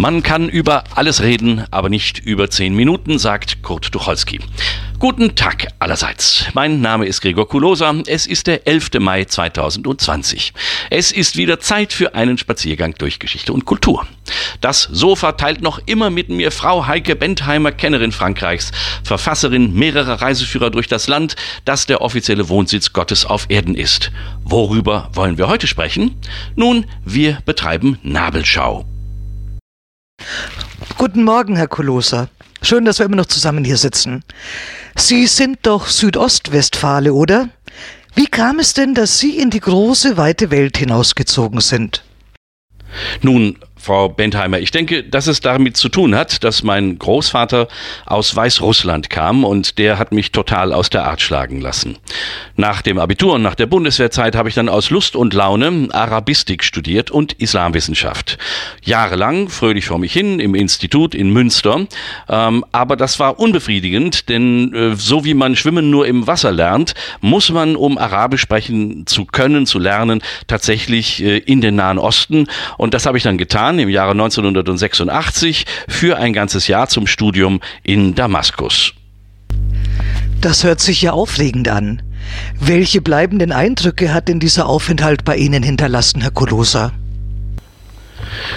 Man kann über alles reden, aber nicht über zehn Minuten, sagt Kurt Tucholsky. Guten Tag allerseits. Mein Name ist Gregor Kulosa. Es ist der 11. Mai 2020. Es ist wieder Zeit für einen Spaziergang durch Geschichte und Kultur. Das Sofa teilt noch immer mit mir Frau Heike Bentheimer, Kennerin Frankreichs, Verfasserin mehrerer Reiseführer durch das Land, das der offizielle Wohnsitz Gottes auf Erden ist. Worüber wollen wir heute sprechen? Nun, wir betreiben Nabelschau. Guten Morgen, Herr Kolosa. Schön, dass wir immer noch zusammen hier sitzen. Sie sind doch Südostwestfale, oder? Wie kam es denn, dass Sie in die große, weite Welt hinausgezogen sind? Nun, Frau Bentheimer, ich denke, dass es damit zu tun hat, dass mein Großvater aus Weißrussland kam und der hat mich total aus der Art schlagen lassen. Nach dem Abitur und nach der Bundeswehrzeit habe ich dann aus Lust und Laune Arabistik studiert und Islamwissenschaft. Jahrelang fröhlich vor mich hin im Institut in Münster, ähm, aber das war unbefriedigend, denn äh, so wie man Schwimmen nur im Wasser lernt, muss man, um Arabisch sprechen zu können, zu lernen, tatsächlich äh, in den Nahen Osten und das habe ich dann getan Iran im Jahre 1986 für ein ganzes Jahr zum Studium in Damaskus. Das hört sich ja aufregend an. Welche bleibenden Eindrücke hat denn dieser Aufenthalt bei Ihnen hinterlassen, Herr Kolosa?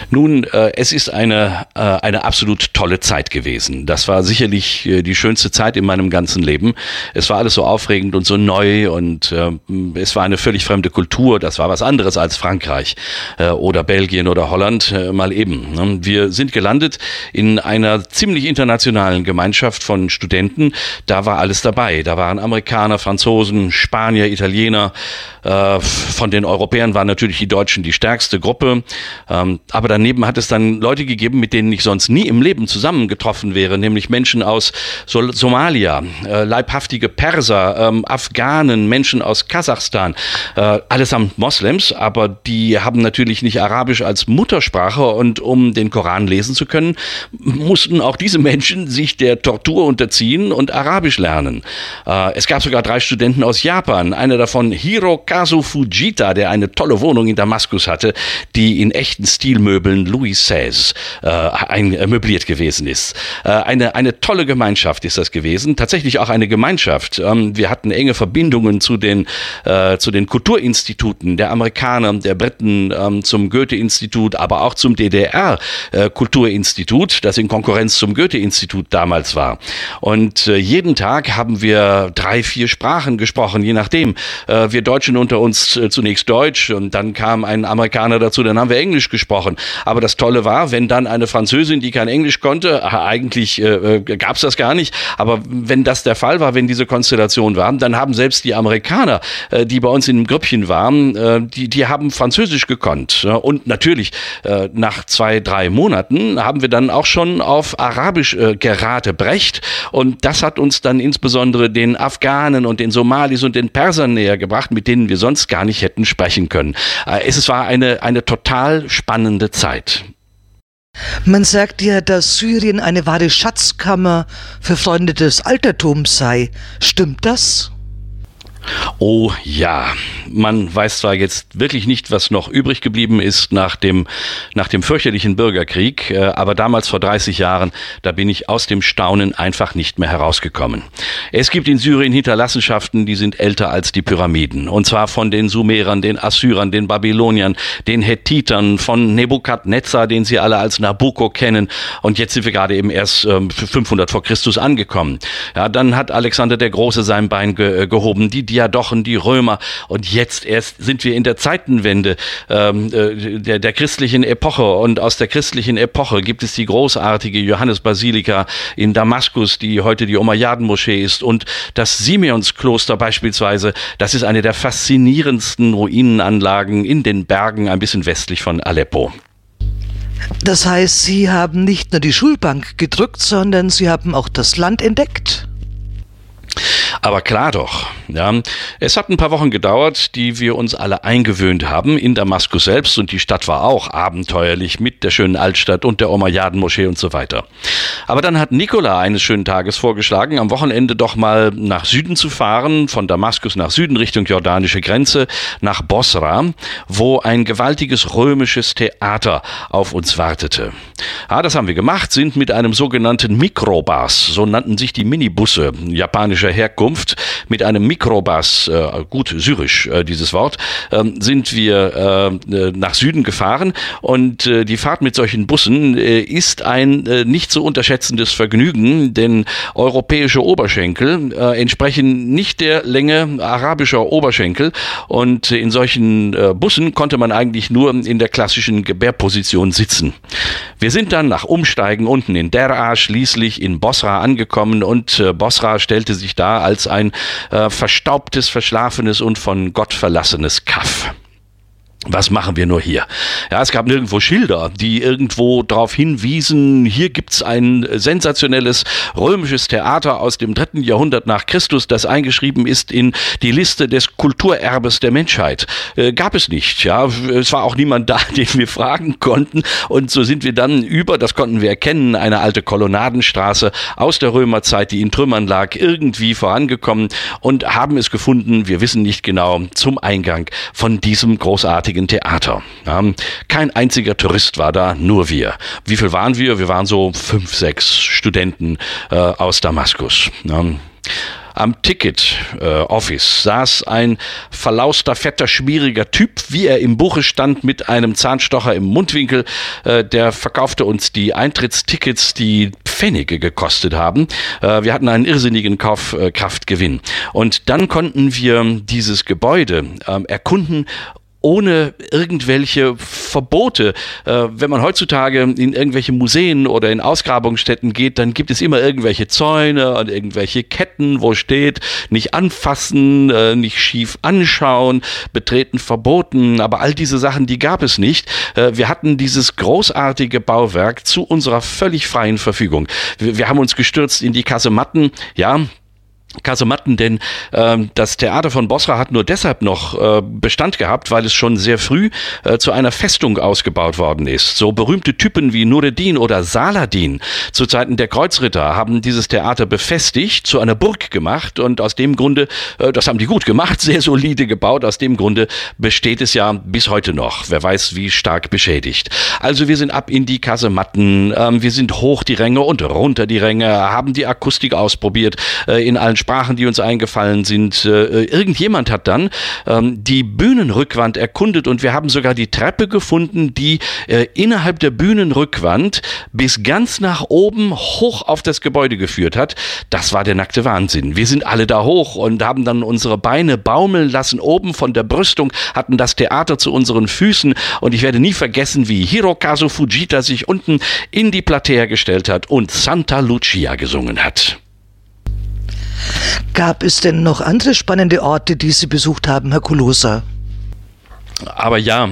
Nun, äh, es ist eine, äh, eine absolut tolle Zeit gewesen. Das war sicherlich äh, die schönste Zeit in meinem ganzen Leben. Es war alles so aufregend und so neu und äh, es war eine völlig fremde Kultur. Das war was anderes als Frankreich äh, oder Belgien oder Holland äh, mal eben. Ne? Wir sind gelandet in einer ziemlich internationalen Gemeinschaft von Studenten. Da war alles dabei. Da waren Amerikaner, Franzosen, Spanier, Italiener. von den Europäern waren natürlich die Deutschen die stärkste Gruppe. Ähm, aber daneben hat es dann Leute gegeben, mit denen ich sonst nie im Leben zusammengetroffen wäre, nämlich Menschen aus Sol Somalia, äh, leibhaftige Perser, ähm, Afghanen, Menschen aus Kasachstan, äh, allesamt Moslems, aber die haben natürlich nicht Arabisch als Muttersprache und um den Koran lesen zu können, mussten auch diese Menschen sich der Tortur unterziehen und Arabisch lernen. Äh, es gab sogar drei Studenten aus Japan, einer davon Hirokazu Fujita, der eine tolle Wohnung in Damaskus hatte, die in echten Stil Stilmöbeln Louis XVI äh, ein, äh, möbliert gewesen ist. Äh, eine, eine tolle Gemeinschaft ist das gewesen, tatsächlich auch eine Gemeinschaft. Ähm, wir hatten enge Verbindungen zu den, äh, zu den Kulturinstituten der Amerikaner, der Briten, ähm, zum Goethe-Institut, aber auch zum DDR-Kulturinstitut, äh, das in Konkurrenz zum Goethe-Institut damals war. Und äh, jeden Tag haben wir drei, vier Sprachen gesprochen, je nachdem. Äh, wir Deutschen unter uns äh, zunächst Deutsch und dann kam ein Amerikaner dazu, dann haben wir Englisch gesprochen gesprochen. Aber das Tolle war, wenn dann eine Französin, die kein Englisch konnte, eigentlich äh, äh gab es das gar nicht, aber wenn das der Fall war, wenn diese Konstellation war, dann haben selbst die Amerikaner, äh, die bei uns in einem Grüppchen waren, äh, die, die haben Französisch gekonnt. Und natürlich, äh, nach zwei, drei Monaten haben wir dann auch schon auf Arabisch äh, gerate brecht. Und das hat uns dann insbesondere den Afghanen und den Somalis und den Persern näher gebracht, mit denen wir sonst gar nicht hätten sprechen können. Äh, es war eine, eine total spannende spannende Zeit. Man sagt ja, dass Syrien eine wahre Schatzkammer für Freunde des Altertums sei. Stimmt das? Oh ja, man weiß zwar jetzt wirklich nicht, was noch übrig geblieben ist nach dem, nach dem fürchterlichen Bürgerkrieg, äh, aber damals vor 30 Jahren, da bin ich aus dem Staunen einfach nicht mehr herausgekommen. Es gibt in Syrien Hinterlassenschaften, die sind älter als die Pyramiden. Und zwar von den Sumerern, den Assyrern, den Babyloniern, den Hethitern, von Nebukadnezar, den Sie alle als Nabucco kennen. Und jetzt sind wir gerade eben erst 500 ähm, vor Christus angekommen. Ja, dann hat Alexander der Große sein Bein ge gehoben. Die Diadochen, die Römer. Und jetzt erst sind wir in der Zeitenwende ähm, äh, der, der christlichen Epoche. Und aus der christlichen Epoche gibt es die großartige Johannesbasilika in Damaskus, die heute die Umayyaden-Moschee ist. Und das Simeonskloster beispielsweise, das ist eine der faszinierendsten Ruinenanlagen in den Bergen ein bisschen westlich von Aleppo. Das heißt, Sie haben nicht nur die Schulbank gedrückt, sondern Sie haben auch das Land entdeckt. Aber klar doch. Ja, es hat ein paar Wochen gedauert, die wir uns alle eingewöhnt haben in Damaskus selbst und die Stadt war auch abenteuerlich mit der schönen Altstadt und der Omayyaden-Moschee und so weiter. Aber dann hat Nikola eines schönen Tages vorgeschlagen, am Wochenende doch mal nach Süden zu fahren, von Damaskus nach Süden Richtung jordanische Grenze, nach Bosra, wo ein gewaltiges römisches Theater auf uns wartete. Ja, das haben wir gemacht, sind mit einem sogenannten Mikrobus, so nannten sich die Minibusse japanischer Herkunft, mit einem Mikrobus, äh, gut syrisch äh, dieses Wort, äh, sind wir äh, nach Süden gefahren. Und äh, die Fahrt mit solchen Bussen äh, ist ein äh, nicht zu unterschätzendes Vergnügen, denn europäische Oberschenkel äh, entsprechen nicht der Länge arabischer Oberschenkel. Und in solchen äh, Bussen konnte man eigentlich nur in der klassischen Gebärposition sitzen. Wir sind dann nach Umsteigen unten in Deraa schließlich in Bosra angekommen. Und äh, Bosra stellte sich da als ein äh, verstaubtes, verschlafenes und von Gott verlassenes Kaff. Was machen wir nur hier? Ja, es gab nirgendwo Schilder, die irgendwo darauf hinwiesen, hier gibt's ein sensationelles römisches Theater aus dem dritten Jahrhundert nach Christus, das eingeschrieben ist in die Liste des Kulturerbes der Menschheit. Äh, gab es nicht, ja. Es war auch niemand da, den wir fragen konnten. Und so sind wir dann über, das konnten wir erkennen, eine alte Kolonnadenstraße aus der Römerzeit, die in Trümmern lag, irgendwie vorangekommen und haben es gefunden, wir wissen nicht genau, zum Eingang von diesem großartigen großartigen Theater. Ja, kein einziger Tourist war da, nur wir. Wie viel waren wir? Wir waren so fünf, sechs Studenten äh, aus Damaskus. Ja. Am Ticket äh, saß ein verlauster, fetter, schmieriger Typ, wie er im Buche stand, mit einem Zahnstocher im Mundwinkel. Äh, der verkaufte uns die Eintrittstickets, die Pfennige gekostet haben. Äh, wir hatten einen irrsinnigen Kaufkraftgewinn. Und dann konnten wir dieses Gebäude ähm, erkunden ohne irgendwelche Verbote. Äh, wenn man heutzutage in irgendwelche Museen oder in Ausgrabungsstätten geht, dann gibt es immer irgendwelche Zäune und irgendwelche Ketten, wo steht, nicht anfassen, äh, nicht schief anschauen, betreten verboten. Aber all diese Sachen, die gab es nicht. Äh, wir hatten dieses großartige Bauwerk zu unserer völlig freien Verfügung. Wir, wir haben uns gestürzt in die Kasematten. Ja, Kasematten, denn ähm, das Theater von Bosra hat nur deshalb noch äh, Bestand gehabt, weil es schon sehr früh äh, zu einer Festung ausgebaut worden ist. So berühmte Typen wie Nureddin oder Saladin zu Zeiten der Kreuzritter haben dieses Theater befestigt, zu einer Burg gemacht und aus dem Grunde, äh, das haben die gut gemacht, sehr solide gebaut, aus dem Grunde besteht es ja bis heute noch. Wer weiß, wie stark beschädigt. Also wir sind ab in die Kasematten, ähm, wir sind hoch die Ränge und runter die Ränge, haben die Akustik ausprobiert äh, in allen Sprachen, die uns eingefallen sind. Äh, irgendjemand hat dann ähm, die Bühnenrückwand erkundet und wir haben sogar die Treppe gefunden, die äh, innerhalb der Bühnenrückwand bis ganz nach oben hoch auf das Gebäude geführt hat. Das war der nackte Wahnsinn. Wir sind alle da hoch und haben dann unsere Beine baumeln lassen. Oben von der Brüstung hatten das Theater zu unseren Füßen und ich werde nie vergessen, wie Hirokazu Fujita sich unten in die Platea gestellt hat und Santa Lucia gesungen hat. Gab es denn noch andere spannende Orte, die Sie besucht haben, Herr Kulosa? Aber ja,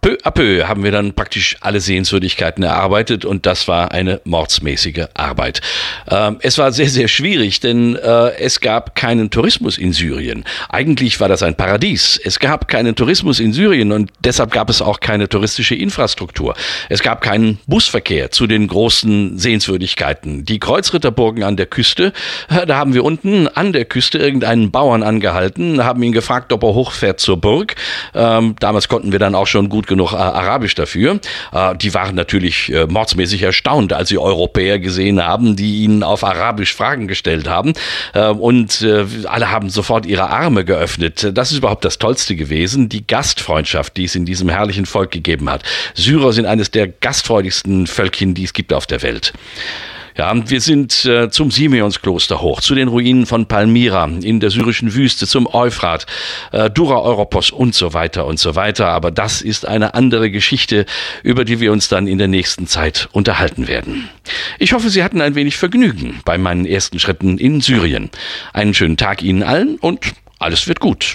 peu à peu haben wir dann praktisch alle Sehenswürdigkeiten erarbeitet und das war eine mordsmäßige Arbeit. Ähm, es war sehr, sehr schwierig, denn äh, es gab keinen Tourismus in Syrien. Eigentlich war das ein Paradies. Es gab keinen Tourismus in Syrien und deshalb gab es auch keine touristische Infrastruktur. Es gab keinen Busverkehr zu den großen Sehenswürdigkeiten. Die Kreuzritterburgen an der Küste, äh, da haben wir unten an der Küste irgendeinen Bauern angehalten, haben ihn gefragt, ob er hochfährt zur Burg. Ähm, damals konnten wir dann auch schon gut genug äh, Arabisch dafür. Äh, die waren natürlich äh, mordsmäßig erstaunt, als sie Europäer gesehen haben, die ihnen auf Arabisch Fragen gestellt haben. Und alle haben sofort ihre Arme geöffnet. Das ist überhaupt das Tollste gewesen, die Gastfreundschaft, die es in diesem herrlichen Volk gegeben hat. Syrer sind eines der gastfreudigsten Völkchen, die es gibt auf der Welt. Ja, wir sind äh, zum Simeonskloster hoch, zu den Ruinen von Palmyra in der syrischen Wüste, zum Euphrat, äh, Dura Europos und so weiter und so weiter. Aber das ist eine andere Geschichte, über die wir uns dann in der nächsten Zeit unterhalten werden. Ich hoffe, Sie hatten ein wenig Vergnügen bei meinen ersten Schritten in Syrien. Einen schönen Tag Ihnen allen und alles wird gut.